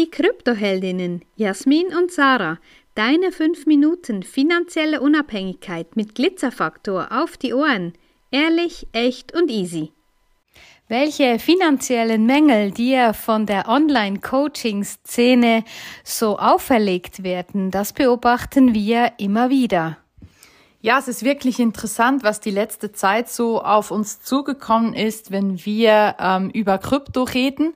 die Kryptoheldinnen Jasmin und Sarah. Deine 5 Minuten finanzielle Unabhängigkeit mit Glitzerfaktor auf die Ohren. Ehrlich, echt und easy. Welche finanziellen Mängel dir von der Online-Coaching-Szene so auferlegt werden, das beobachten wir immer wieder. Ja, es ist wirklich interessant, was die letzte Zeit so auf uns zugekommen ist, wenn wir ähm, über Krypto reden.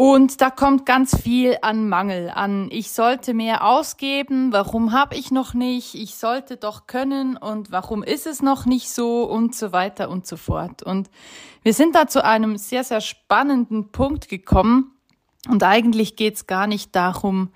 Und da kommt ganz viel an Mangel, an ich sollte mehr ausgeben, warum habe ich noch nicht, ich sollte doch können und warum ist es noch nicht so und so weiter und so fort. Und wir sind da zu einem sehr, sehr spannenden Punkt gekommen. Und eigentlich geht es gar nicht darum,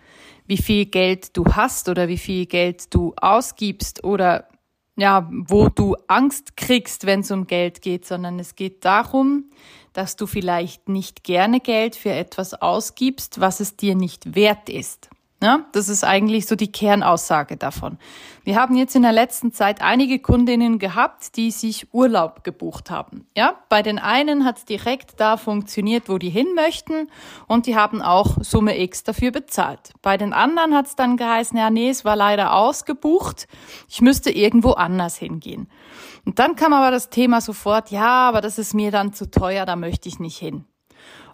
wie viel Geld du hast oder wie viel Geld du ausgibst oder ja, wo du Angst kriegst, wenn es um Geld geht, sondern es geht darum, dass du vielleicht nicht gerne Geld für etwas ausgibst, was es dir nicht wert ist. Ja, das ist eigentlich so die Kernaussage davon. Wir haben jetzt in der letzten Zeit einige Kundinnen gehabt, die sich Urlaub gebucht haben. Ja, bei den einen hat es direkt da funktioniert, wo die hin möchten und die haben auch Summe X dafür bezahlt. Bei den anderen hat es dann geheißen, ja, nee, es war leider ausgebucht. Ich müsste irgendwo anders hingehen. Und dann kam aber das Thema sofort, ja, aber das ist mir dann zu teuer, da möchte ich nicht hin.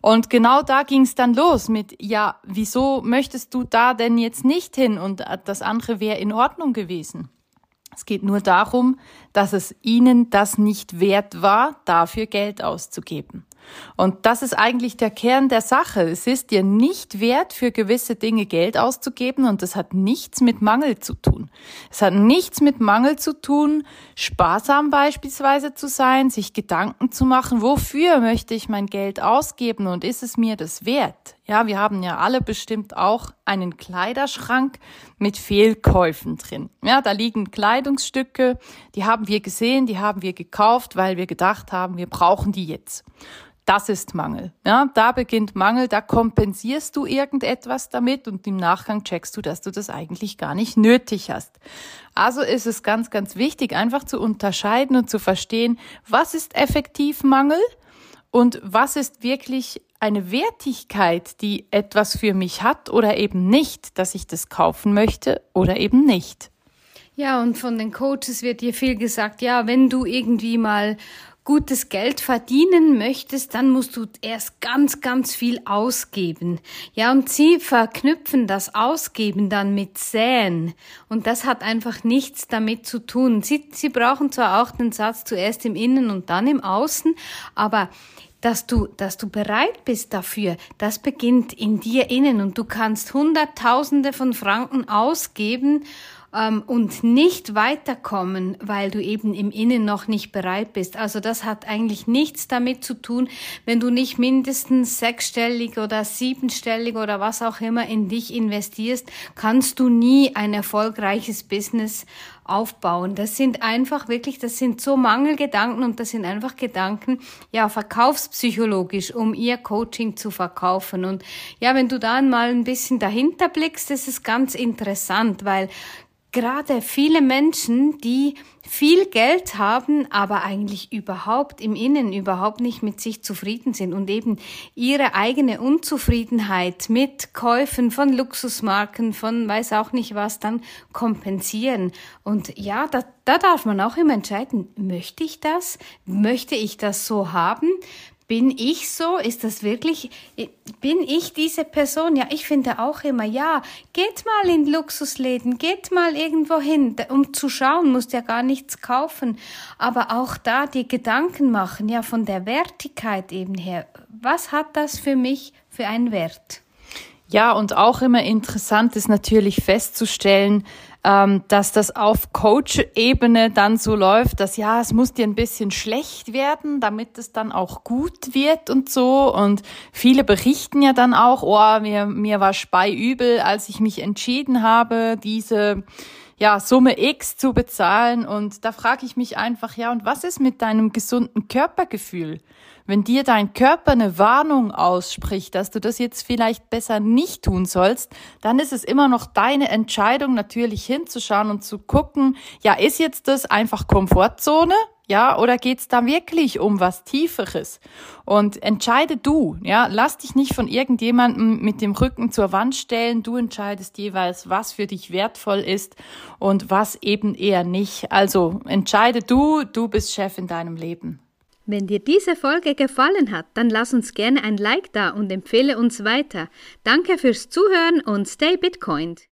Und genau da ging es dann los mit, ja, wieso möchtest du da denn jetzt nicht hin? Und das andere wäre in Ordnung gewesen. Es geht nur darum, dass es ihnen das nicht wert war, dafür Geld auszugeben. Und das ist eigentlich der Kern der Sache. Es ist dir nicht wert, für gewisse Dinge Geld auszugeben und das hat nichts mit Mangel zu tun. Es hat nichts mit Mangel zu tun, sparsam beispielsweise zu sein, sich Gedanken zu machen, wofür möchte ich mein Geld ausgeben und ist es mir das wert? Ja, wir haben ja alle bestimmt auch einen Kleiderschrank mit Fehlkäufen drin. Ja, da liegen Kleidungsstücke, die haben wir gesehen, die haben wir gekauft, weil wir gedacht haben, wir brauchen die jetzt. Das ist Mangel. Ja, da beginnt Mangel, da kompensierst du irgendetwas damit und im Nachgang checkst du, dass du das eigentlich gar nicht nötig hast. Also ist es ganz, ganz wichtig, einfach zu unterscheiden und zu verstehen, was ist effektiv Mangel und was ist wirklich eine Wertigkeit, die etwas für mich hat oder eben nicht, dass ich das kaufen möchte oder eben nicht. Ja, und von den Coaches wird dir viel gesagt, ja, wenn du irgendwie mal gutes Geld verdienen möchtest, dann musst du erst ganz, ganz viel ausgeben. Ja, und sie verknüpfen das Ausgeben dann mit Säen. Und das hat einfach nichts damit zu tun. Sie, sie brauchen zwar auch den Satz zuerst im Innen und dann im Außen, aber dass du, dass du bereit bist dafür, das beginnt in dir innen und du kannst Hunderttausende von Franken ausgeben ähm, und nicht weiterkommen, weil du eben im Innen noch nicht bereit bist. Also das hat eigentlich nichts damit zu tun, wenn du nicht mindestens sechsstellig oder siebenstellig oder was auch immer in dich investierst, kannst du nie ein erfolgreiches Business aufbauen. Das sind einfach wirklich, das sind so Mangelgedanken und das sind einfach Gedanken, ja, verkaufspsychologisch, um ihr Coaching zu verkaufen. Und ja, wenn du dann mal ein bisschen dahinter blickst, ist ganz interessant, weil gerade viele Menschen, die viel Geld haben, aber eigentlich überhaupt im Innen überhaupt nicht mit sich zufrieden sind und eben ihre eigene Unzufriedenheit mit Käufen von Luxusmarken, von weiß auch nicht was, dann kompensieren. Und ja, da, da darf man auch immer entscheiden, möchte ich das? Möchte ich das so haben? Bin ich so? Ist das wirklich, bin ich diese Person? Ja, ich finde auch immer, ja, geht mal in Luxusläden, geht mal irgendwo hin, um zu schauen, musst ja gar nichts kaufen. Aber auch da die Gedanken machen, ja, von der Wertigkeit eben her. Was hat das für mich für einen Wert? Ja, und auch immer interessant ist natürlich festzustellen, ähm, dass das auf Coach-Ebene dann so läuft, dass ja, es muss dir ein bisschen schlecht werden, damit es dann auch gut wird und so. Und viele berichten ja dann auch, oh, mir, mir war speiübel, als ich mich entschieden habe, diese ja, Summe X zu bezahlen. Und da frage ich mich einfach, ja, und was ist mit deinem gesunden Körpergefühl? Wenn dir dein Körper eine Warnung ausspricht, dass du das jetzt vielleicht besser nicht tun sollst, dann ist es immer noch deine Entscheidung, natürlich hinzuschauen und zu gucken, ja, ist jetzt das einfach Komfortzone? Ja, oder geht's da wirklich um was Tieferes? Und entscheide du, ja, lass dich nicht von irgendjemandem mit dem Rücken zur Wand stellen. Du entscheidest jeweils, was für dich wertvoll ist und was eben eher nicht. Also entscheide du, du bist Chef in deinem Leben. Wenn dir diese Folge gefallen hat, dann lass uns gerne ein Like da und empfehle uns weiter. Danke fürs Zuhören und stay Bitcoined.